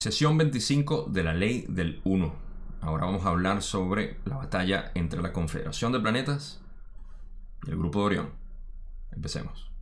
Sesión 25 de la ley del 1. Ahora vamos a hablar sobre la batalla entre la Confederación de Planetas y el Grupo de Orión. Empecemos.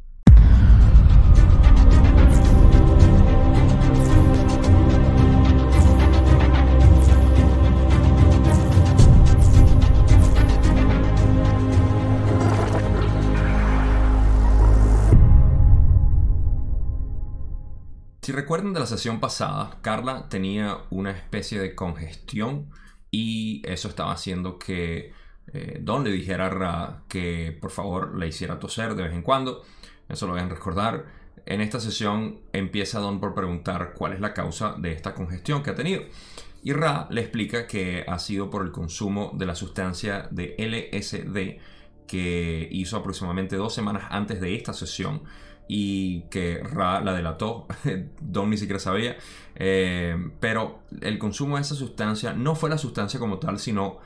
Si recuerdan de la sesión pasada, Carla tenía una especie de congestión y eso estaba haciendo que eh, Don le dijera a Ra que por favor le hiciera toser de vez en cuando. Eso lo a recordar. En esta sesión empieza Don por preguntar cuál es la causa de esta congestión que ha tenido. Y Ra le explica que ha sido por el consumo de la sustancia de LSD que hizo aproximadamente dos semanas antes de esta sesión y que Ra la delató. Don ni siquiera sabía. Eh, pero el consumo de esa sustancia no fue la sustancia como tal, sino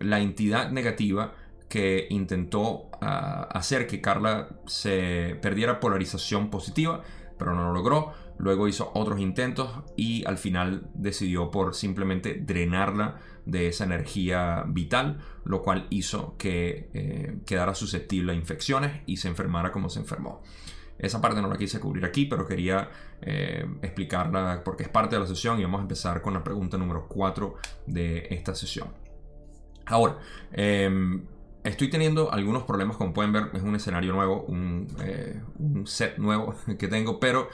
la entidad negativa que intentó ah, hacer que Carla se perdiera polarización positiva, pero no lo logró. Luego hizo otros intentos y al final decidió por simplemente drenarla de esa energía vital, lo cual hizo que eh, quedara susceptible a infecciones y se enfermara como se enfermó. Esa parte no la quise cubrir aquí, pero quería eh, explicarla porque es parte de la sesión y vamos a empezar con la pregunta número 4 de esta sesión. Ahora, em, estoy teniendo algunos problemas, como pueden ver, es un escenario nuevo, un, eh, set nuevo que tengo, pero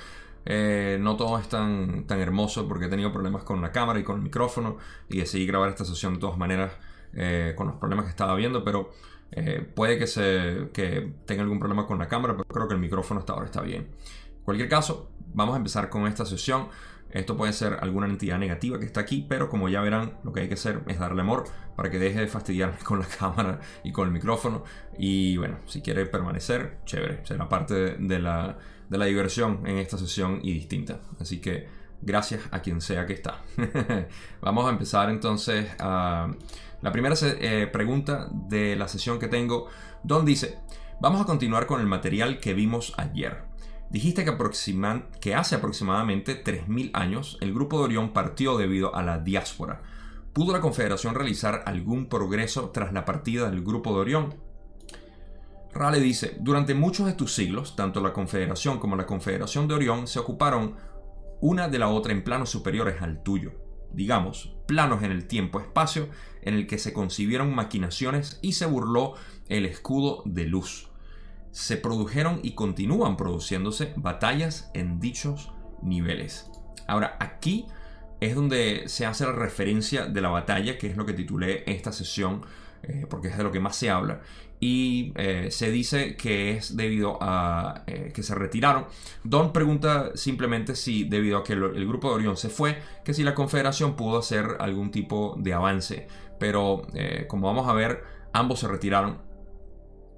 eh, no todo es tan, tan hermoso porque he tenido problemas con la cámara y con el micrófono y decidí grabar esta sesión de todas maneras con los problemas que estaba viendo, pero eh, puede que, se, que tenga algún problema con la cámara, pero creo que el micrófono hasta ahora está bien. En cualquier caso, vamos a empezar con esta sesión. Esto puede ser alguna entidad negativa que está aquí, pero como ya verán, lo que hay que hacer es darle amor para que deje de fastidiarme con la cámara y con el micrófono. Y bueno, si quiere permanecer, chévere, será parte de la, de la diversión en esta sesión y distinta. Así que gracias a quien sea que está. Vamos a empezar entonces a la primera eh, pregunta de la sesión que tengo, Don dice, vamos a continuar con el material que vimos ayer. Dijiste que, hace aproximadamente 3.000 años el grupo de Orión partió debido a la diáspora. ¿Pudo la Confederación realizar algún progreso tras la partida del grupo de Orión? Rale dice, durante muchos de tus siglos, tanto la Confederación como la Confederación de Orión se ocuparon una de la otra en planos superiores al tuyo digamos, planos en el tiempo-espacio en el que se concibieron maquinaciones y se burló el escudo de luz. Se produjeron y continúan produciéndose batallas en dichos niveles. Ahora, aquí es donde se hace la referencia de la batalla, que es lo que titulé esta sesión, eh, porque es de lo que más se habla y eh, se dice que es debido a eh, que se retiraron. Don pregunta simplemente si debido a que el, grupo de Orión se fue, que si la Confederación pudo hacer algún tipo de avance. Pero eh, como vamos a ver, ambos se retiraron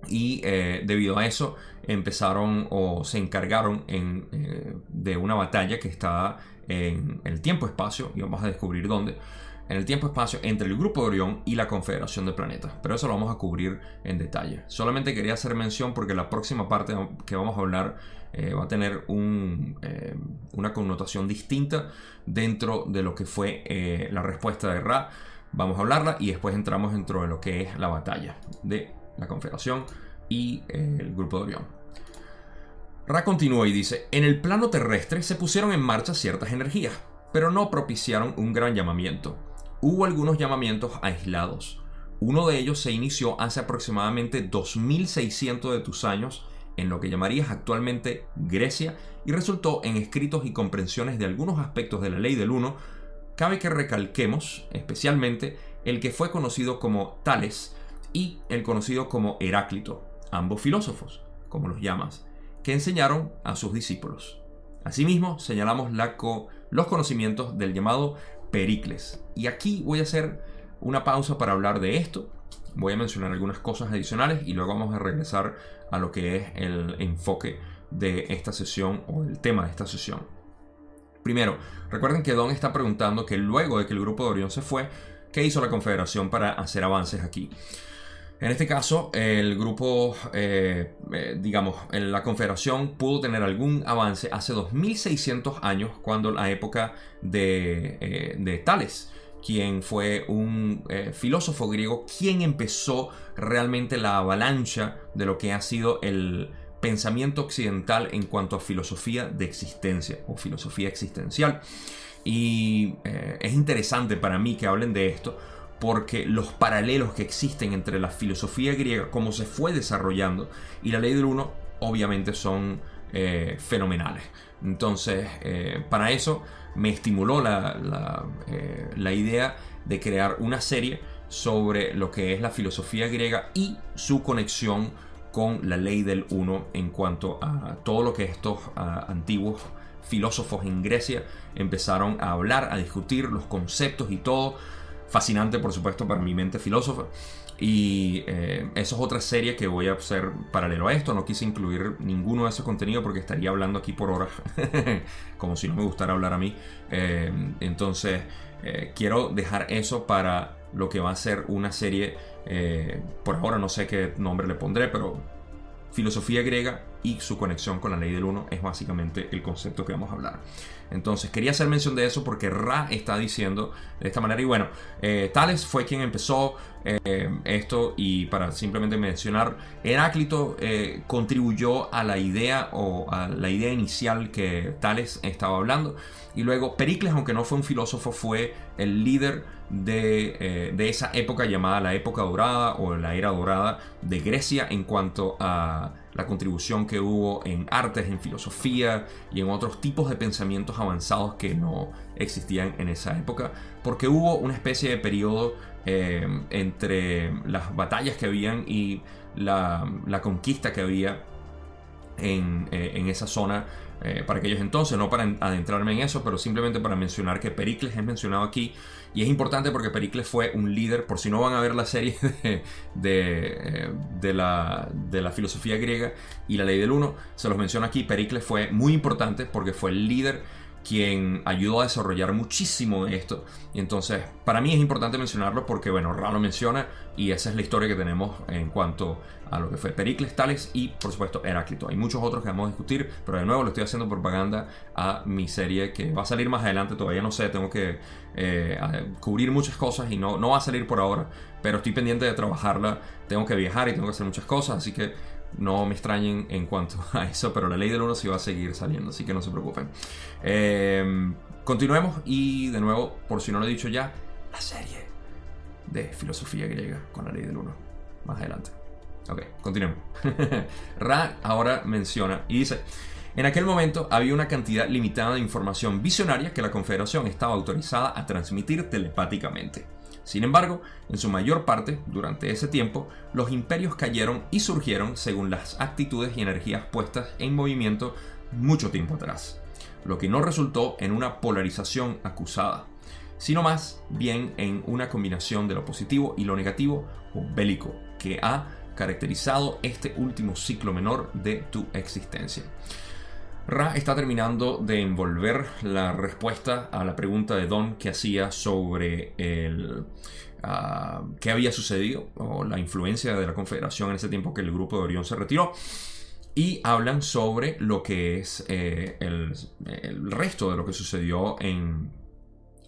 y debido a eso empezaron o se encargaron de una batalla que está en el tiempo-espacio y vamos a descubrir dónde en el tiempo-espacio entre el grupo de Orión y la Confederación de Planetas. Pero eso lo vamos a cubrir en detalle. Solamente quería hacer mención porque la próxima parte que vamos a hablar eh, va a tener eh, una connotación distinta dentro de lo que fue eh, la respuesta de Ra. Vamos a hablarla y después entramos dentro de lo que es la batalla de la Confederación y el grupo de Orión. Ra continúa y dice, en el plano terrestre se pusieron en marcha ciertas energías, pero no propiciaron un gran llamamiento hubo algunos llamamientos aislados. Uno de ellos se inició hace aproximadamente 2600 de tus años en lo que llamarías actualmente Grecia y resultó en escritos y comprensiones de algunos aspectos de la ley del uno. Cabe que recalquemos especialmente el que fue conocido como Tales y el conocido como Heráclito, ambos filósofos, como los llamas, que enseñaron a sus discípulos. Asimismo, señalamos los conocimientos del llamado Pericles. Y aquí voy a hacer una pausa para hablar de esto. Voy a mencionar algunas cosas adicionales y luego vamos a regresar a lo que es el enfoque de esta sesión o el tema de esta sesión. Primero, recuerden que Don está preguntando que luego de que el grupo de Orión se fue, ¿qué hizo la Confederación para hacer avances aquí? En este caso, el grupo, eh, eh, digamos, la Confederación pudo tener algún avance hace 2600 años, cuando la época de, eh, Tales, quien fue un filósofo griego, quien empezó realmente la avalancha de lo que ha sido el pensamiento occidental en cuanto a filosofía de existencia o filosofía existencial. Y es interesante para mí que hablen de esto porque los paralelos que existen entre la filosofía griega, cómo se fue desarrollando, y la ley del uno, obviamente son eh, fenomenales. Entonces, eh, para eso me estimuló la, eh, la, idea de crear una serie sobre lo que es la filosofía griega y su conexión con la ley del uno en cuanto a todo lo que estos antiguos filósofos en Grecia empezaron a hablar, a discutir los conceptos y todo fascinante, por supuesto, para mi mente filósofa. Y eh, eso es otra serie que voy a hacer paralelo a esto. No quise incluir ninguno de esos contenidos porque estaría hablando aquí por horas, como si no me gustara hablar a mí. Eh, entonces, eh, quiero dejar eso para lo que va a ser una serie. por ahora no sé qué nombre le pondré, pero filosofía griega y su conexión con la ley del uno es básicamente el concepto que vamos a hablar. Entonces quería hacer mención de eso porque Ra está diciendo de esta manera. Y bueno, eh, Tales fue quien empezó eh, esto y para simplemente mencionar, Heráclito eh, contribuyó a la idea o a la idea inicial que Tales estaba hablando. Y luego Pericles, aunque no fue un filósofo, fue el líder de, de esa época llamada la época dorada o la era dorada de Grecia en cuanto a la contribución que hubo en artes, en filosofía y en otros tipos de pensamientos avanzados que no existían en esa época, porque hubo una especie de periodo eh, entre las batallas que habían y la, conquista que había en, eh, en esa zona eh, para aquellos entonces, no para adentrarme en eso, pero simplemente para mencionar que Pericles es mencionado aquí y es importante porque Pericles fue un líder, por si no van a ver la serie de, de, la, de la, filosofía griega y la ley del uno, se los menciono aquí, Pericles fue muy importante porque fue el líder quien ayudó a desarrollar muchísimo de esto. Y entonces, para mí es importante mencionarlo porque, bueno, Ra lo menciona y esa es la historia que tenemos en cuanto a lo que fue Pericles, Tales y, por supuesto, Heráclito. Hay muchos otros que vamos a discutir, pero de nuevo le estoy haciendo propaganda a mi serie que va a salir más adelante. Todavía no sé, tengo que eh, cubrir muchas cosas y no, no va a salir por ahora, pero estoy pendiente de trabajarla. Tengo que viajar y tengo que hacer muchas cosas, así que no me extrañen en cuanto a eso, pero la ley del 1 sí va a seguir saliendo, así que no se preocupen. Eh, continuemos y de nuevo, por si no lo he dicho ya, la serie de filosofía griega con la ley del 1. Más adelante. Ok, continuemos. Ra ahora menciona y dice, en aquel momento había una cantidad limitada de información visionaria que la Confederación estaba autorizada a transmitir telepáticamente. Sin embargo, en su mayor parte, durante ese tiempo, los imperios cayeron y surgieron según las actitudes y energías puestas en movimiento mucho tiempo atrás, lo que no resultó en una polarización acusada, sino más bien en una combinación de lo positivo y lo negativo o bélico que ha caracterizado este último ciclo menor de tu existencia. Ra está terminando de envolver la respuesta a la pregunta de Don que hacía sobre el, ah, qué había sucedido o la influencia de la Confederación en ese tiempo que el grupo de Orión se retiró. Y hablan sobre lo que es eh, el, resto de lo que sucedió en,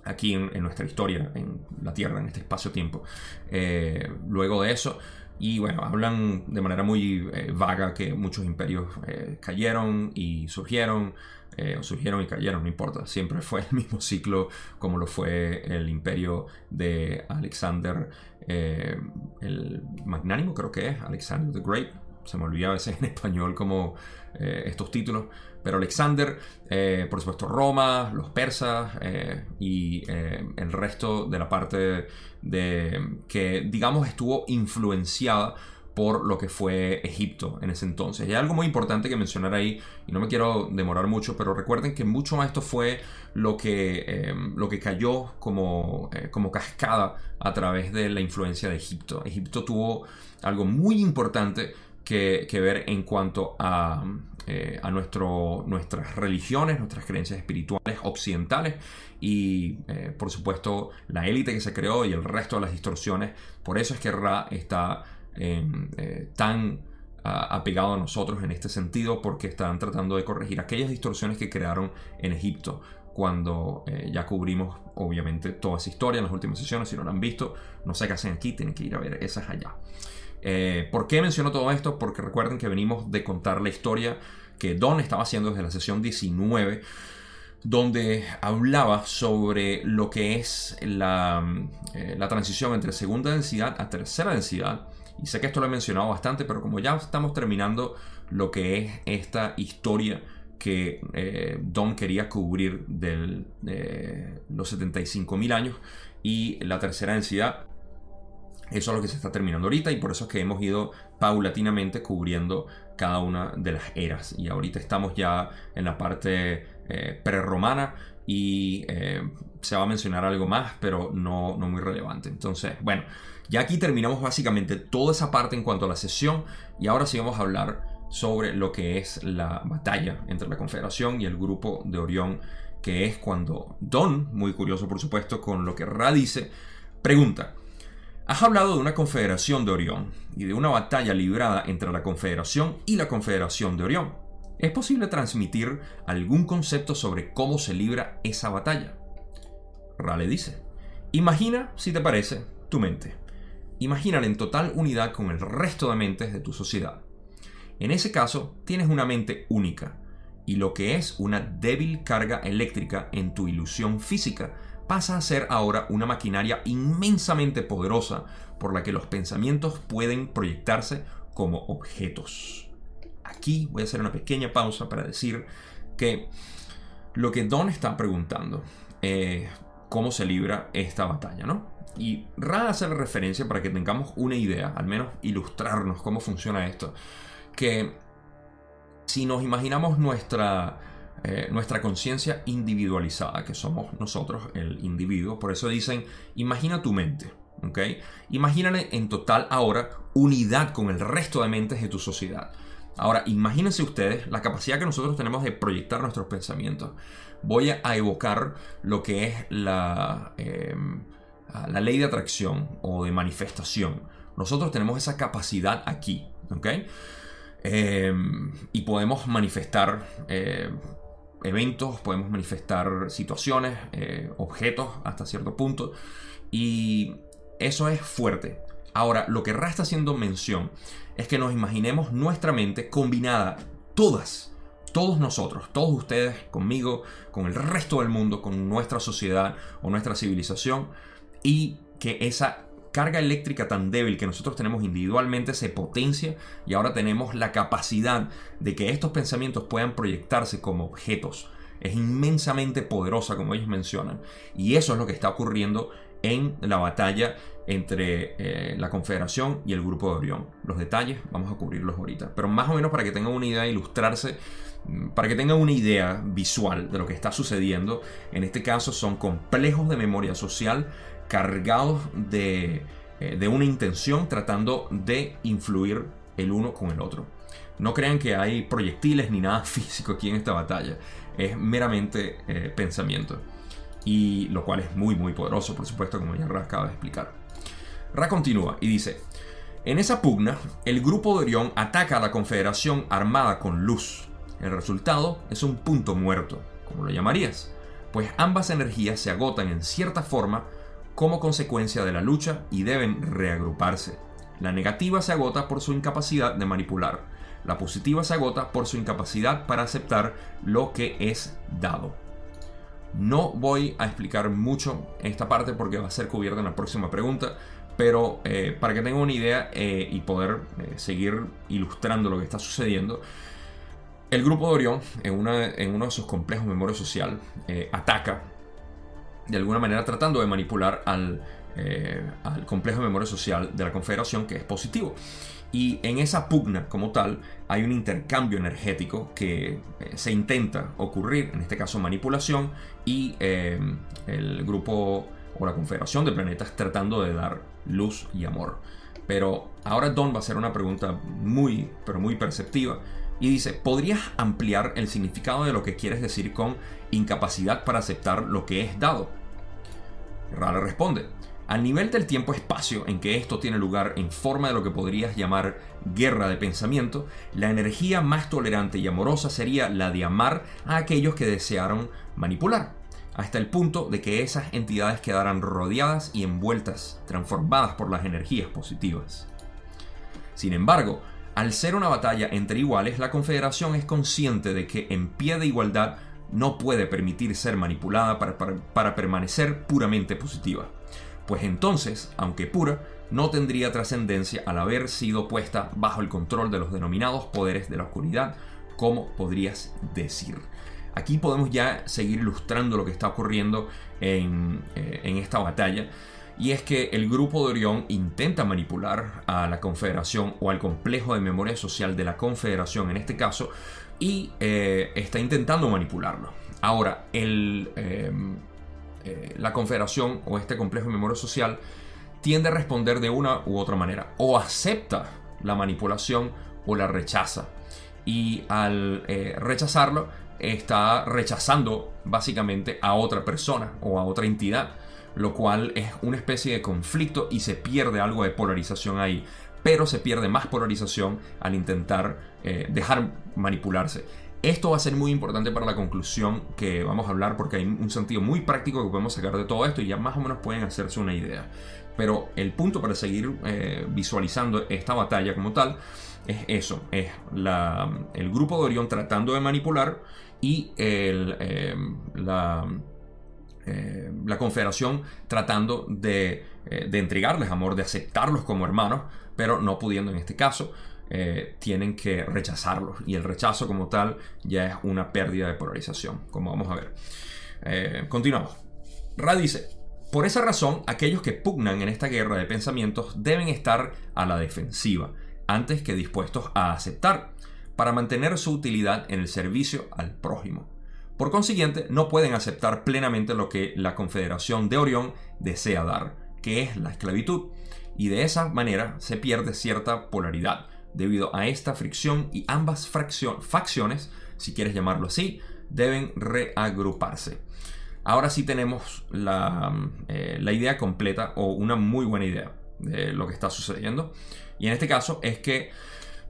aquí en, nuestra historia, en la Tierra, en este espacio-tiempo. Eh, luego de eso, y bueno, hablan de manera muy eh, vaga que muchos imperios eh, cayeron y surgieron, eh, o surgieron y cayeron, no importa, siempre fue el mismo ciclo como lo fue el imperio de Alexander el Magnánimo, creo que es, Alexander the Great, se me olvida a veces en español como estos títulos, pero Alexander, por supuesto Roma, los persas y el resto de la parte de, que digamos estuvo influenciada por lo que fue Egipto en ese entonces. Y hay algo muy importante que mencionar ahí, y no me quiero demorar mucho, pero recuerden que mucho de esto fue lo que, lo que cayó como, eh, como cascada a través de la influencia de Egipto. Egipto tuvo algo muy importante que, ver en cuanto a, eh, a nuestro, nuestras religiones, nuestras creencias espirituales occidentales y eh, por supuesto la élite que se creó y el resto de las distorsiones. Por eso es que Ra está eh, tan apegado a nosotros en este sentido porque están tratando de corregir aquellas distorsiones que crearon en Egipto cuando ya cubrimos obviamente toda esa historia en las últimas sesiones. Si no la han visto, no sé qué hacen aquí, tienen que ir a ver esas allá. Eh, ¿Por qué menciono todo esto? Porque recuerden que venimos de contar la historia que Don estaba haciendo desde la sesión 19 donde hablaba sobre lo que es la, eh, la, transición entre segunda densidad a tercera densidad. Y sé que esto lo he mencionado bastante, pero como ya estamos terminando lo que es esta historia que eh, Don quería cubrir de los 75.000 años y la tercera densidad. Eso es lo que se está terminando ahorita y por eso es que hemos ido paulatinamente cubriendo cada una de las eras. Y ahorita estamos ya en la parte eh, prerromana y eh, se va a mencionar algo más, pero no, no muy relevante. Entonces, bueno, ya aquí terminamos básicamente toda esa parte en cuanto a la sesión y ahora sí vamos a hablar sobre lo que es la batalla entre la Confederación y el grupo de Orión, que es cuando Don, muy curioso por supuesto con lo que Ra dice, pregunta, Has hablado de una confederación de Orión y de una batalla librada entre la Confederación y la Confederación de Orión. ¿Es posible transmitir algún concepto sobre cómo se libra esa batalla? Ra le dice, imagina, si te parece, tu mente. Imagínala en total unidad con el resto de mentes de tu sociedad. En ese caso, tienes una mente única, y lo que es una débil carga eléctrica en tu ilusión física pasa a ser ahora una maquinaria inmensamente poderosa por la que los pensamientos pueden proyectarse como objetos. Aquí voy a hacer una pequeña pausa para decir que lo que Don está preguntando es cómo se libra esta batalla, ¿no? Y Ra hace referencia para que tengamos una idea, al menos ilustrarnos cómo funciona esto que si nos imaginamos nuestra, eh, nuestra conciencia individualizada, que somos nosotros, el individuo, por eso dicen, imagina tu mente, ¿ok? Imagínale en total ahora unidad con el resto de mentes de tu sociedad. Ahora, imagínense ustedes la capacidad que nosotros tenemos de proyectar nuestros pensamientos. Voy a evocar lo que es la, em, la ley de atracción o de manifestación. Nosotros tenemos esa capacidad aquí, ¿ok? Em, y podemos manifestar eh, eventos, podemos manifestar situaciones, eh, objetos hasta cierto punto. Y eso es fuerte. Ahora, lo que Ra está haciendo mención es que nos imaginemos nuestra mente combinada, todas, todos nosotros, todos ustedes, conmigo, con el resto del mundo, con nuestra sociedad o nuestra civilización, y que esa carga eléctrica tan débil que nosotros tenemos individualmente se potencia y ahora tenemos la capacidad de que estos pensamientos puedan proyectarse como objetos. Es inmensamente poderosa, como ellos mencionan. Y eso es lo que está ocurriendo en la batalla entre eh, la Confederación y el grupo de Orión. Los detalles vamos a cubrirlos ahorita. Pero más o menos para que tengan una idea, ilustrarse, mm, para que tengan una idea visual de lo que está sucediendo. En este caso son complejos de memoria social cargados de, eh, de una intención tratando de influir el uno con el otro. No crean que hay proyectiles ni nada físico aquí en esta batalla. Es meramente eh, pensamiento. Y lo cual es muy muy poderoso, por supuesto, como ya Ra acaba de explicar. Ra continúa y dice, en esa pugna, el grupo de Orión ataca a la Confederación armada con luz. El resultado es un punto muerto, como lo llamarías, pues ambas energías se agotan en cierta forma como consecuencia de la lucha y deben reagruparse. La negativa se agota por su incapacidad de manipular. La positiva se agota por su incapacidad para aceptar lo que es dado. No voy a explicar mucho esta parte porque va a ser cubierta en la próxima pregunta, pero eh, para que tengan una idea eh, y poder eh, seguir ilustrando lo que está sucediendo, el grupo de Orión, en, en uno de sus complejos memoria social, ataca de alguna manera tratando de manipular al, eh, al complejo de memoria social de la Confederación, que es positivo. Y en esa pugna como tal hay un intercambio energético que eh, se intenta ocurrir, en este caso manipulación, y eh, el grupo o la Confederación de Planetas tratando de dar luz y amor. Pero ahora Don va a hacer una pregunta muy, pero muy perceptiva. Y dice, ¿podrías ampliar el significado de lo que quieres decir con incapacidad para aceptar lo que es dado? Ra responde, Al nivel del tiempo-espacio en que esto tiene lugar en forma de lo que podrías llamar guerra de pensamiento, la energía más tolerante y amorosa sería la de amar a aquellos que desearon manipular, hasta el punto de que esas entidades quedaran rodeadas y envueltas, transformadas por las energías positivas. Sin embargo, al ser una batalla entre iguales, la Confederación es consciente de que en pie de igualdad no puede permitir ser manipulada para, permanecer puramente positiva pues entonces, aunque pura, no tendría trascendencia al haber sido puesta bajo el control de los denominados poderes de la oscuridad, como podrías decir. Aquí podemos ya seguir ilustrando lo que está ocurriendo en, eh, esta batalla. Y es que el grupo de Orión intenta manipular a la Confederación o al complejo de memoria social de la Confederación en este caso y eh, está intentando manipularlo. Ahora, em, eh, la confederación o este complejo de memoria social tiende a responder de una u otra manera. O acepta la manipulación o la rechaza. Y al eh, rechazarlo, está rechazando básicamente a otra persona o a otra entidad. Lo cual es una especie de conflicto y se pierde algo de polarización ahí. Pero se pierde más polarización al intentar eh, dejar manipularse. Esto va a ser muy importante para la conclusión que vamos a hablar porque hay un sentido muy práctico que podemos sacar de todo esto y ya más o menos pueden hacerse una idea. Pero el punto para seguir eh, visualizando esta batalla como tal es eso, es el grupo de Orión tratando de manipular y eh, la, eh, la, confederación tratando de, de entregarles amor, de aceptarlos como hermanos, pero no pudiendo en este caso. Eh, tienen que rechazarlo. Y el rechazo como tal ya es una pérdida de polarización, como vamos a ver. Eh, continuamos. Ra dice, por esa razón, aquellos que pugnan en esta guerra de pensamientos deben estar a la defensiva, antes que dispuestos a aceptar, para mantener su utilidad en el servicio al prójimo. Por consiguiente, no pueden aceptar plenamente lo que la Confederación de Orión desea dar, que es la esclavitud, y de esa manera se pierde cierta polaridad, debido a esta fricción y ambas facciones, si quieres llamarlo así, deben reagruparse. Ahora sí tenemos eh, la, idea completa o una muy buena idea de lo que está sucediendo. Y en este caso es que,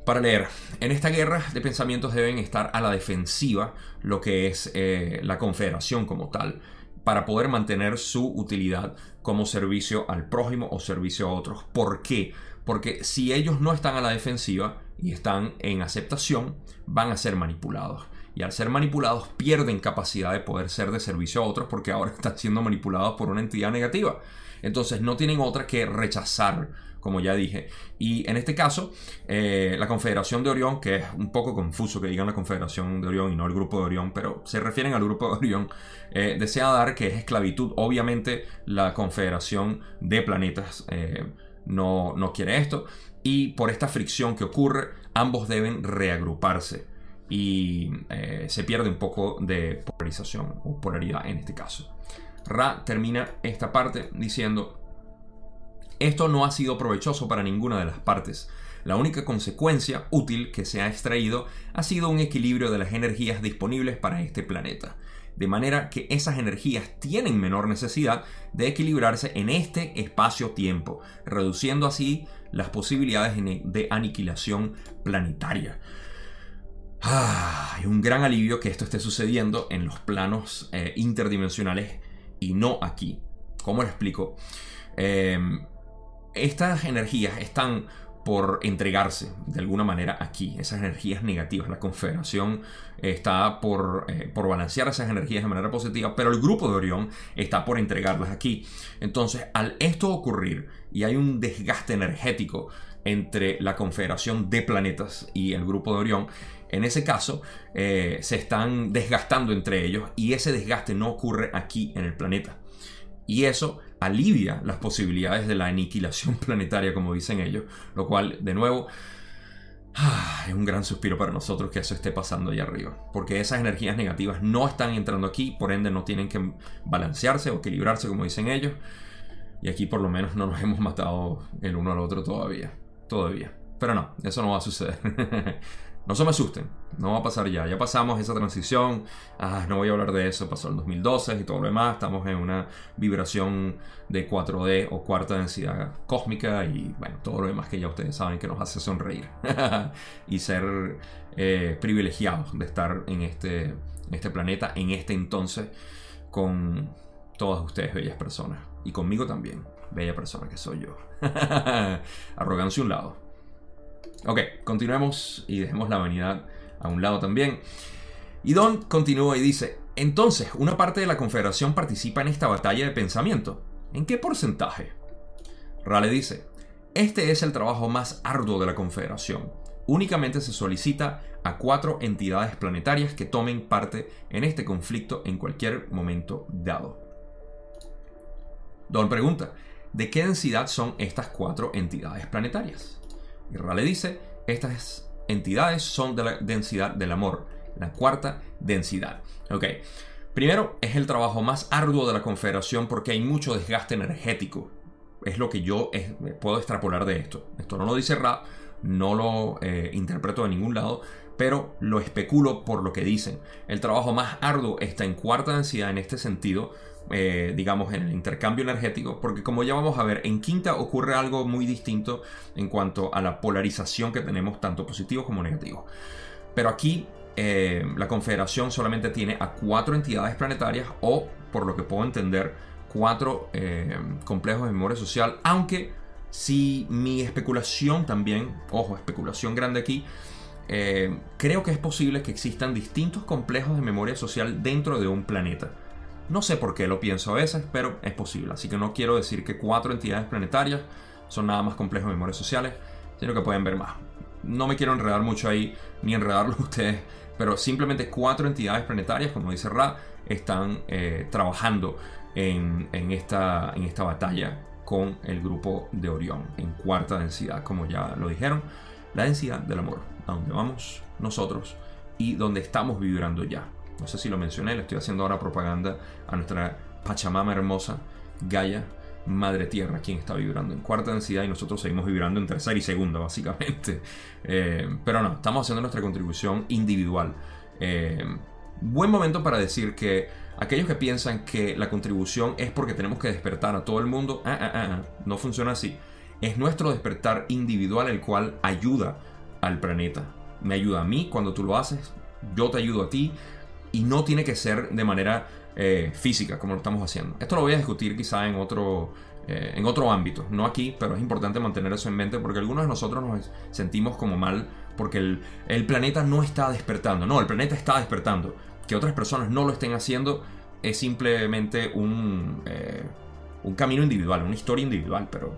para leer, en esta guerra de pensamientos deben estar a la defensiva lo que es eh, la confederación como tal, para poder mantener su utilidad como servicio al prójimo o servicio a otros. ¿Por qué? Porque si ellos no están a la defensiva y están en aceptación, van a ser manipulados. Y al ser manipulados pierden capacidad de poder ser de servicio a otros porque ahora están siendo manipulados por una entidad negativa. Entonces no tienen otra que rechazar, como ya dije. Y en este caso, eh, la Confederación de Orión, que es un poco confuso que digan la Confederación de Orión y no el Grupo de Orión, pero se refieren al Grupo de Orión, eh, desea dar que es esclavitud. Obviamente la Confederación de Planetas. Eh, no, no quiere esto. Y por esta fricción que ocurre, ambos deben reagruparse. Y se pierde un poco de polarización o polaridad en este caso. Ra termina esta parte diciendo, esto no ha sido provechoso para ninguna de las partes. La única consecuencia útil que se ha extraído ha sido un equilibrio de las energías disponibles para este planeta de manera que esas energías tienen menor necesidad de equilibrarse en este espacio-tiempo, reduciendo así las posibilidades de aniquilación planetaria. Ah, un gran alivio que esto esté sucediendo en los planos eh, interdimensionales y no aquí. ¿Cómo lo explico? Em, estas energías están por entregarse de alguna manera aquí, esas energías negativas. La Confederación está por, eh, por, balancear esas energías de manera positiva, pero el grupo de Orión está por entregarlas aquí. Entonces, al esto ocurrir y hay un desgaste energético entre la Confederación de Planetas y el grupo de Orión, en ese caso eh, se están desgastando entre ellos y ese desgaste no ocurre aquí en el planeta. Y eso alivia las posibilidades de la aniquilación planetaria, como dicen ellos, lo cual, de nuevo, ah, es un gran suspiro para nosotros que eso esté pasando allá arriba, porque esas energías negativas no están entrando aquí, por ende no tienen que balancearse o equilibrarse, como dicen ellos, y aquí por lo menos no nos hemos matado el uno al otro todavía, todavía. Pero no, eso no va a suceder. No se me asusten, no va a pasar ya. Ya pasamos esa transición. Ah, no voy a hablar de eso. Pasó el 2012 y todo lo demás. Estamos en una vibración de 4D o cuarta densidad cósmica y bueno, todo lo demás que ya ustedes saben que nos hace sonreír y ser eh, privilegiados de estar en este, en este planeta, en este entonces, con todas ustedes, bellas personas. Y conmigo también, bella persona que soy yo. Arrogancia un lado. Ok, continuemos y dejemos la vanidad a un lado también. Y Don continúa y dice, entonces, una parte de la Confederación participa en esta batalla de pensamiento. ¿En qué porcentaje? Rale dice, este es el trabajo más arduo de la Confederación. Únicamente se solicita a cuatro entidades planetarias que tomen parte en este conflicto en cualquier momento dado. Don pregunta, ¿de qué densidad son estas cuatro entidades planetarias? Y Rale dice, estas entidades son de la densidad del amor, la cuarta densidad. Ok, primero es el trabajo más arduo de la confederación porque hay mucho desgaste energético. Es lo que yo puedo extrapolar de esto. Esto no lo dice Ra, no lo eh, interpreto de ningún lado, pero lo especulo por lo que dicen. El trabajo más arduo está en cuarta densidad en este sentido, eh, digamos, en el intercambio energético, porque como ya vamos a ver, en quinta ocurre algo muy distinto en cuanto a la polarización que tenemos, tanto positivos como negativos. Pero aquí eh, la Confederación solamente tiene a cuatro entidades planetarias o, por lo que puedo entender, cuatro eh, complejos de memoria social, aunque si mi especulación también, ojo, especulación grande aquí, creo que es posible que existan distintos complejos de memoria social dentro de un planeta. No sé por qué lo pienso a veces, pero es posible. Así que no quiero decir que cuatro entidades planetarias son nada más complejos de memorias sociales, sino que pueden ver más. No me quiero enredar mucho ahí, ni enredarlo ustedes, pero simplemente cuatro entidades planetarias, como dice Ra, están eh, trabajando en, esta, en esta batalla con el grupo de Orión, en cuarta densidad, como ya lo dijeron, la densidad del amor, a donde vamos nosotros y donde estamos vibrando ya. No sé si lo mencioné, le estoy haciendo ahora propaganda a nuestra Pachamama hermosa, Gaia, Madre Tierra, quien está vibrando en cuarta densidad y nosotros seguimos vibrando en tercera y segunda, básicamente. Eh, pero no, estamos haciendo nuestra contribución individual. Eh, buen momento para decir que aquellos que piensan que la contribución es porque tenemos que despertar a todo el mundo, ah, ah, ah, no funciona así. Es nuestro despertar individual el cual ayuda al planeta. Me ayuda a mí cuando tú lo haces, yo te ayudo a ti, y no tiene que ser de manera eh, física como lo estamos haciendo. Esto lo voy a discutir quizá en otro, eh, en otro ámbito, no aquí, pero es importante mantener eso en mente porque algunos de nosotros nos sentimos como mal porque el, planeta no está despertando. No, el planeta está despertando. Que otras personas no lo estén haciendo es simplemente un, eh, un camino individual, una historia individual, pero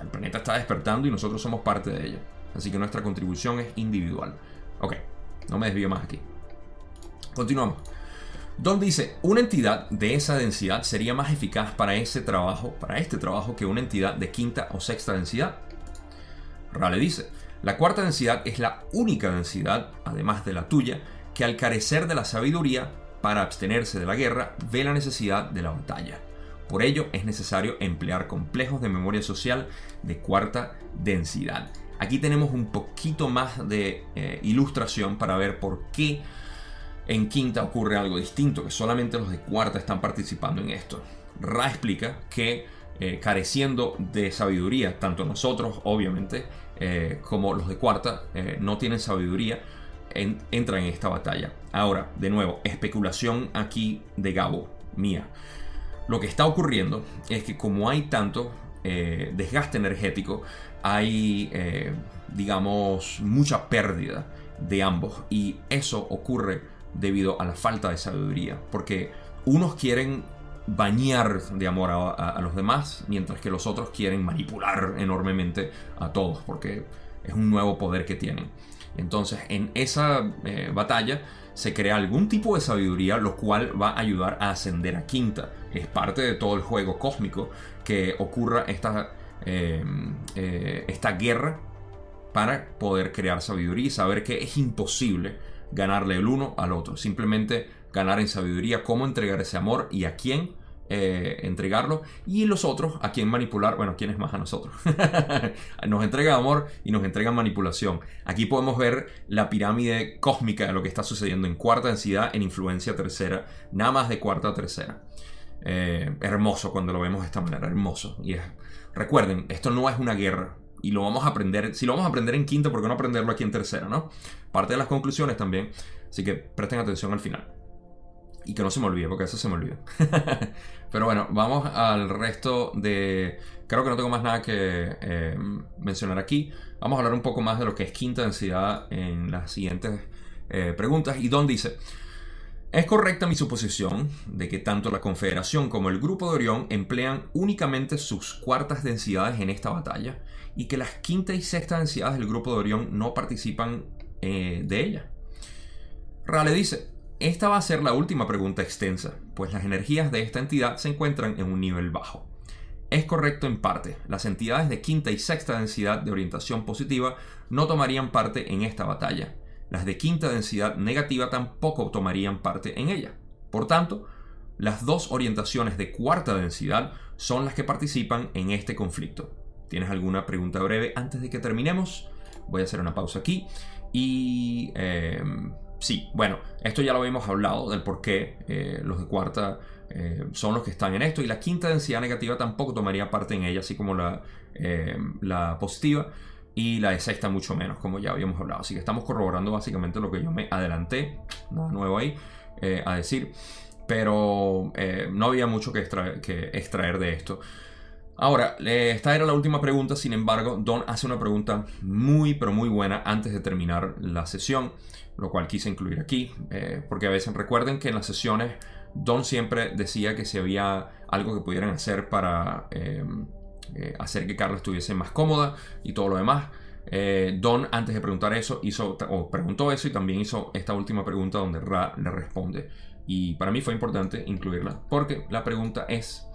el planeta está despertando y nosotros somos parte de ella. Así que nuestra contribución es individual. Ok, no me desvío más aquí. Continuamos. Don dice, una entidad de esa densidad sería más eficaz para ese trabajo, para este trabajo, que una entidad de quinta o sexta densidad. Rale dice, la cuarta densidad es la única densidad, además de la tuya, que al carecer de la sabiduría para abstenerse de la guerra, ve la necesidad de la batalla. Por ello es necesario emplear complejos de memoria social de cuarta densidad. Aquí tenemos un poquito más de eh, ilustración para ver por qué en quinta ocurre algo distinto, que solamente los de cuarta están participando en esto. Ra explica que eh, careciendo de sabiduría, tanto nosotros obviamente eh, como los de cuarta eh, no tienen sabiduría, entran en esta batalla. Ahora, de nuevo, especulación aquí de Gabo, mía. Lo que está ocurriendo es que como hay tanto desgaste energético, hay, digamos, mucha pérdida de ambos y eso ocurre debido a la falta de sabiduría. Porque unos quieren bañar de amor a, los demás, mientras que los otros quieren manipular enormemente a todos, porque es un nuevo poder que tienen. Entonces, en esa eh, batalla se crea algún tipo de sabiduría, lo cual va a ayudar a ascender a quinta. Es parte de todo el juego cósmico que ocurra esta, eh, eh, esta guerra para poder crear sabiduría y saber que es imposible ganarle el uno al otro. Simplemente ganar en sabiduría cómo entregar ese amor y a quién eh, entregarlo y los otros a quien manipular, bueno, ¿quién es más a nosotros? nos entrega amor y nos entrega manipulación. Aquí podemos ver la pirámide cósmica de lo que está sucediendo en cuarta densidad en influencia tercera, nada más de cuarta a tercera. Eh, hermoso cuando lo vemos de esta manera, hermoso. Recuerden, esto no es una guerra, y lo vamos a aprender, si lo vamos a aprender en quinta, ¿por qué no aprenderlo aquí en tercera, no? Parte de las conclusiones también, así que presten atención al final. Y que no se me olvide, porque eso se me olvida. Pero bueno, vamos al resto de... Creo que no tengo más nada que eh, mencionar aquí. Vamos a hablar un poco más de lo que es quinta densidad en las siguientes eh, preguntas. Y Don dice... Es correcta mi suposición de que tanto la Confederación como el Grupo de Orión emplean únicamente sus cuartas densidades en esta batalla y que las quinta y sexta densidades del Grupo de Orión no participan eh, de ella. Rale dice, esta va a ser la última pregunta extensa, pues las energías de esta entidad se encuentran en un nivel bajo. Es correcto en parte, las entidades de quinta y sexta densidad de orientación positiva no tomarían parte en esta batalla, las de quinta densidad negativa tampoco tomarían parte en ella. Por tanto, las dos orientaciones de cuarta densidad son las que participan en este conflicto. ¿Tienes alguna pregunta breve antes de que terminemos? Voy a hacer una pausa aquí. Y em, sí, bueno, esto ya lo habíamos hablado del por qué eh, los de cuarta eh, son los que están en esto. Y la quinta densidad negativa tampoco tomaría parte en ella, así como la, em, la positiva y la de sexta mucho menos, como ya habíamos hablado. Así que estamos corroborando básicamente lo que yo me adelanté, nada nuevo ahí, eh, a decir, pero eh, no había mucho que extraer, de esto. Ahora, esta era la última pregunta, sin embargo, Don hace una pregunta muy, pero muy buena antes de terminar la sesión, lo cual quise incluir aquí, eh, porque a veces recuerden que en las sesiones Don siempre decía que si había algo que pudieran hacer para eh, hacer que Carla estuviese más cómoda y todo lo demás. Eh, Don, antes de preguntar eso, hizo, o preguntó eso y también hizo esta última pregunta donde Ra le responde. Y para mí fue importante incluirla, porque la pregunta es,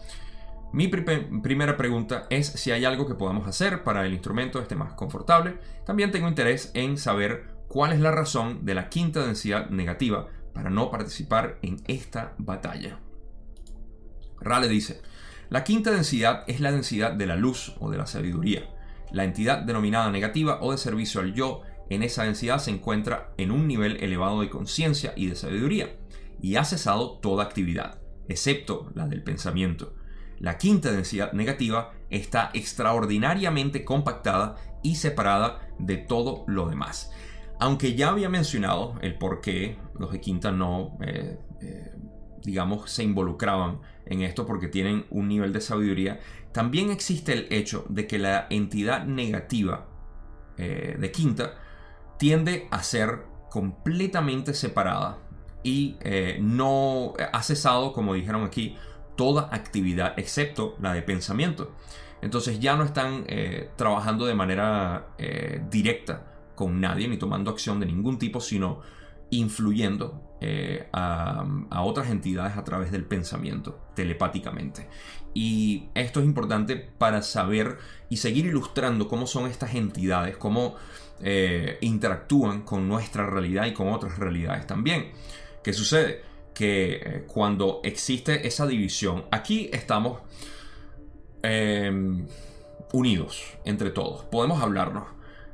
mi primera pregunta es si hay algo que podamos hacer para el instrumento esté más confortable. También tengo interés en saber cuál es la razón de la quinta densidad negativa para no participar en esta batalla. Ra le dice, la quinta densidad es la densidad de la luz o de la sabiduría. La entidad denominada negativa o de servicio al yo en esa densidad se encuentra en un nivel elevado de conciencia y de sabiduría y ha cesado toda actividad, excepto la del pensamiento. La quinta densidad negativa está extraordinariamente compactada y separada de todo lo demás. Aunque ya había mencionado el por qué los de quinta no, eh, eh, digamos, se involucraban en esto porque tienen un nivel de sabiduría, también existe el hecho de que la entidad negativa eh, de quinta tiende a ser completamente separada y eh, no ha cesado, como dijeron aquí, toda actividad excepto la de pensamiento. Entonces ya no están eh, trabajando de manera directa con nadie ni tomando acción de ningún tipo, sino influyendo eh, a, otras entidades a través del pensamiento, telepáticamente. Y esto es importante para saber y seguir ilustrando cómo son estas entidades, cómo eh, interactúan con nuestra realidad y con otras realidades también. ¿Qué sucede? Que eh, cuando existe esa división, aquí estamos unidos entre todos, podemos hablarnos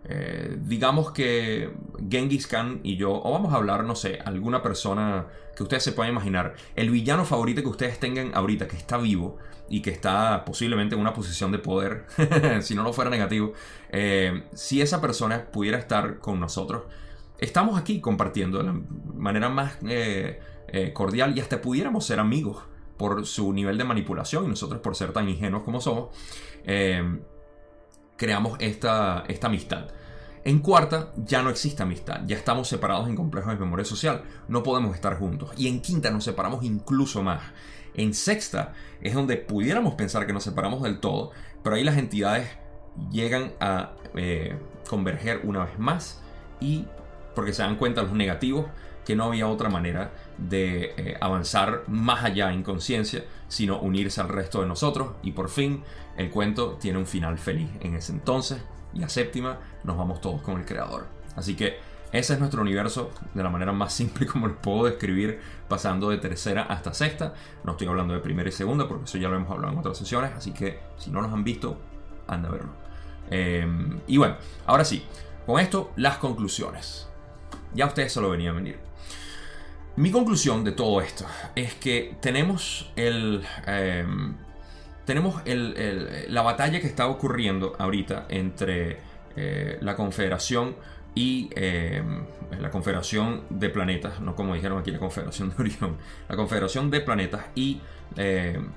eh, digamos que Genghis Khan y yo, o vamos a hablar, no sé, alguna persona que ustedes se puedan imaginar, el villano favorito que ustedes tengan ahorita, que está vivo y que está posiblemente en una posición de poder, si no lo fuera negativo, eh, si esa persona pudiera estar con nosotros, estamos aquí compartiendo de la manera más eh, cordial y hasta pudiéramos ser amigos por su nivel de manipulación y nosotros por ser tan ingenuos como somos creamos esta, esta amistad. En cuarta ya no existe amistad, ya estamos separados en complejos de memoria social, no podemos estar juntos. Y en quinta nos separamos incluso más. En sexta es donde pudiéramos pensar que nos separamos del todo, pero ahí las entidades llegan a eh, converger una vez más y porque se dan cuenta los negativos que no había otra manera de eh, avanzar más allá en conciencia, sino unirse al resto de nosotros y por fin el cuento tiene un final feliz. En ese entonces, la séptima, nos vamos todos con el creador. Así que Ese es nuestro universo de la manera más simple como lo puedo describir, pasando de tercera hasta sexta. No estoy hablando de primera y segunda, porque eso ya lo hemos hablado en otras sesiones, así que si no los han visto, anda a verlo. Em, y bueno, ahora sí, con esto las conclusiones. Ya ustedes se lo venían a venir. Mi conclusión de todo esto es que tenemos el... Em, tenemos la batalla que está ocurriendo ahorita entre eh, la Confederación y em, la Confederación de Planetas, no como dijeron aquí la Confederación de Orión, la Confederación de Planetas y em,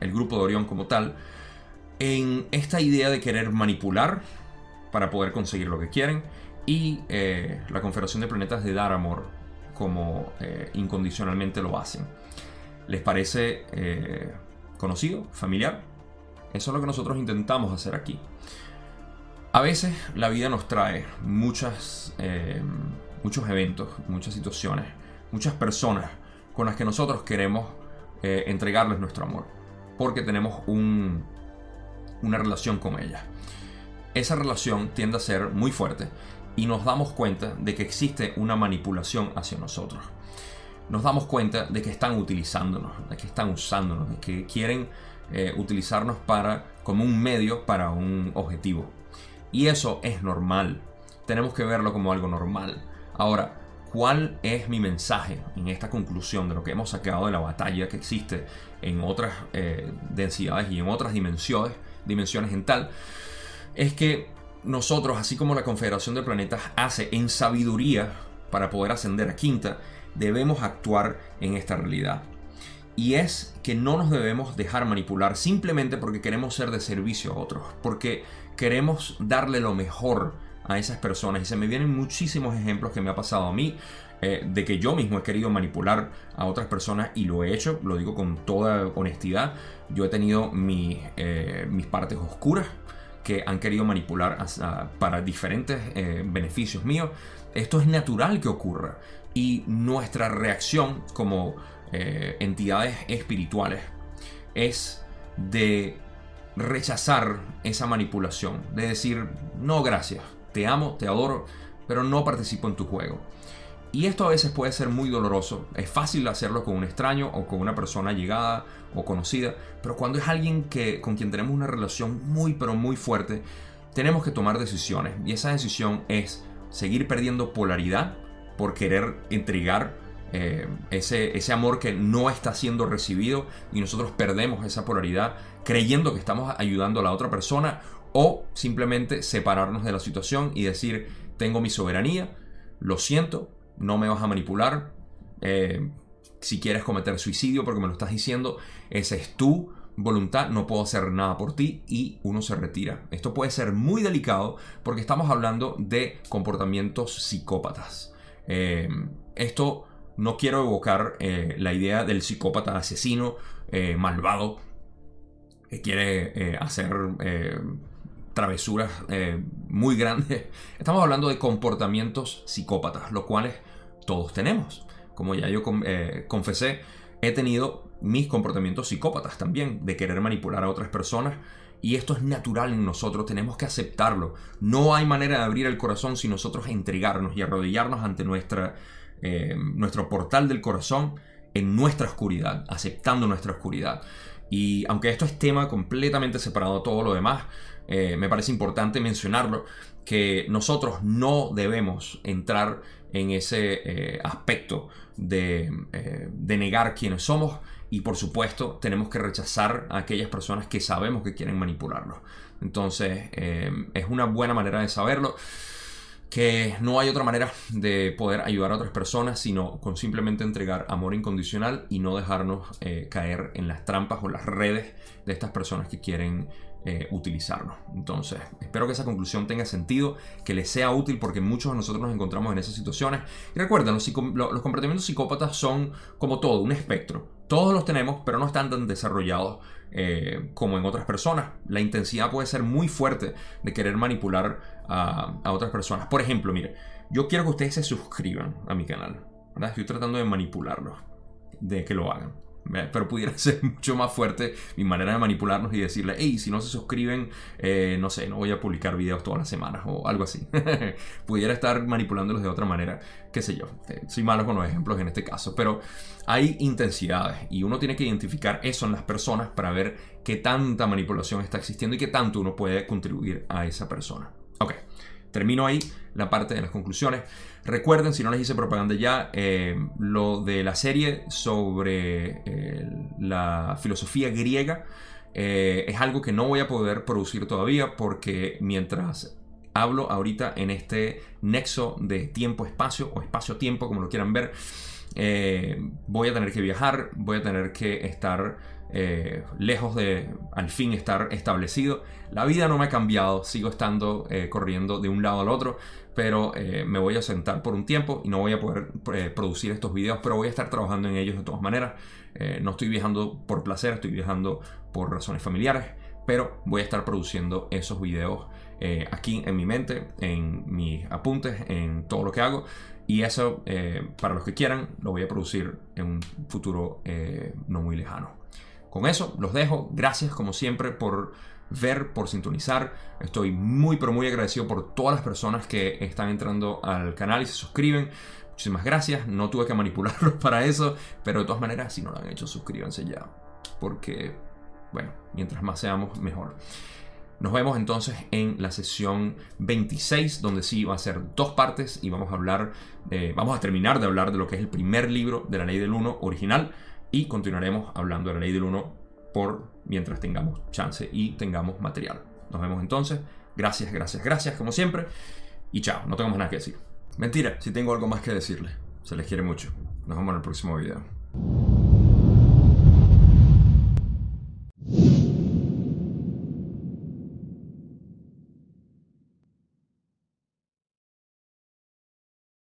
el grupo de Orión como tal, en esta idea de querer manipular para poder conseguir lo que quieren y eh, la Confederación de Planetas de dar amor como eh, incondicionalmente lo hacen. ¿Les parece eh, conocido, familiar? Eso es lo que nosotros intentamos hacer aquí. A veces la vida nos trae muchas, eh, muchos eventos, muchas situaciones, muchas personas con las que nosotros queremos eh, entregarles nuestro amor, porque tenemos un, una relación con ellas. Esa relación tiende a ser muy fuerte y nos damos cuenta de que existe una manipulación hacia nosotros. Nos damos cuenta de que están utilizándonos, de que están usándonos, de que quieren eh, utilizarnos para, como un medio para un objetivo. Y eso es normal. Tenemos que verlo como algo normal. Ahora, ¿cuál es mi mensaje en esta conclusión de lo que hemos sacado de la batalla que existe en otras eh, densidades y en otras dimensiones, dimensiones en tal? Es que nosotros, así como la Confederación de Planetas hace en sabiduría para poder ascender a quinta, debemos actuar en esta realidad. Y es que no nos debemos dejar manipular simplemente porque queremos ser de servicio a otros. Porque queremos darle lo mejor a esas personas. Y se me vienen muchísimos ejemplos que me ha pasado a mí. Eh, de que yo mismo he querido manipular a otras personas y lo he hecho, lo digo con toda honestidad. Yo he tenido eh, mis partes oscuras que han querido manipular para diferentes eh, beneficios míos. Esto es natural que ocurra y nuestra reacción como entidades espirituales es de rechazar esa manipulación, de decir, no gracias, te amo, te adoro, pero no participo en tu juego. Y esto a veces puede ser muy doloroso. Es fácil hacerlo con un extraño o con una persona llegada o conocida, pero cuando es alguien que, con quien tenemos una relación muy pero muy fuerte, tenemos que tomar decisiones. Y esa decisión es seguir perdiendo polaridad por querer intrigar eh, ese, ese amor que no está siendo recibido y nosotros perdemos esa polaridad creyendo que estamos ayudando a la otra persona o simplemente separarnos de la situación y decir, tengo mi soberanía, lo siento, no me vas a manipular, eh, si quieres cometer suicidio porque me lo estás diciendo, esa es tu voluntad, no puedo hacer nada por ti y uno se retira. Esto puede ser muy delicado porque estamos hablando de comportamientos psicópatas. Eh, esto no quiero evocar eh, la idea del psicópata asesino, eh, malvado, que quiere hacer travesuras muy grandes. Estamos hablando de comportamientos psicópatas, los cuales todos tenemos. Como ya yo confesé, he tenido mis comportamientos psicópatas también, de querer manipular a otras personas. Y esto es natural en nosotros, tenemos que aceptarlo. No hay manera de abrir el corazón sin nosotros entregarnos y arrodillarnos ante nuestra eh, nuestro portal del corazón en nuestra oscuridad, aceptando nuestra oscuridad. Y aunque esto es tema completamente separado de todo lo demás, eh, me parece importante mencionarlo, que nosotros no debemos entrar en ese eh, aspecto de, de, negar quiénes somos y por supuesto tenemos que rechazar a aquellas personas que sabemos que quieren manipularnos. Entonces es una buena manera de saberlo que no hay otra manera de poder ayudar a otras personas sino con simplemente entregar amor incondicional y no dejarnos eh, caer en las trampas o las redes de estas personas que quieren eh, utilizarnos. Entonces, espero que esa conclusión tenga sentido, que les sea útil porque muchos de nosotros nos encontramos en esas situaciones. Y recuerden, los, los comportamientos psicópatas son como todo, un espectro. Todos los tenemos, pero no están tan desarrollados eh, como en otras personas. La intensidad puede ser muy fuerte de querer manipular a, otras personas. Por ejemplo, mire, yo quiero que ustedes se suscriban a mi canal. Estoy tratando de manipularlos, de que lo hagan. Pero pudiera ser mucho más fuerte mi manera de manipularnos y decirle, hey, si no se suscriben, eh, no sé, no voy a publicar videos todas las semanas o algo así. pudiera estar manipulándolos de otra manera, qué sé yo. Eh, soy malo con los ejemplos en este caso, pero hay intensidades y uno tiene que identificar eso en las personas para ver qué tanta manipulación está existiendo y qué tanto uno puede contribuir a esa persona. Ok, termino ahí la parte de las conclusiones. Recuerden, si no les hice propaganda ya, eh, lo de la serie sobre eh, la filosofía griega eh, es algo que no voy a poder producir todavía porque mientras hablo ahorita en este nexo de tiempo-espacio o espacio-tiempo, como lo quieran ver, voy a tener que viajar, voy a tener que estar eh, lejos de al fin estar establecido. La vida no me ha cambiado, sigo estando eh, corriendo de un lado al otro, pero eh, me voy a sentar por un tiempo y no voy a poder producir estos videos, pero voy a estar trabajando en ellos de todas maneras. no estoy viajando por placer, estoy viajando por razones familiares, pero voy a estar produciendo esos videos aquí en mi mente, en mis apuntes, en todo lo que hago. Y eso, para los que quieran, lo voy a producir en un futuro no muy lejano. Con eso los dejo. Gracias como siempre por ver, por sintonizar. Estoy muy pero muy agradecido por todas las personas que están entrando al canal y se suscriben. Muchísimas gracias. No tuve que manipularlos para eso, pero de todas maneras, si no lo han hecho, suscríbanse ya. Porque, bueno, mientras más seamos, mejor. Nos vemos entonces en la sesión 26, donde sí va a ser dos partes y vamos a hablar, vamos a terminar de hablar de lo que es el primer libro de la ley del 1 original y continuaremos hablando de la ley del 1 por mientras tengamos chance y tengamos material. Nos vemos entonces. Gracias, gracias, gracias como siempre. Y chao, no tengo más nada que decir. Mentira, si tengo algo más que decirles. Se les quiere mucho. Nos vemos en el próximo video.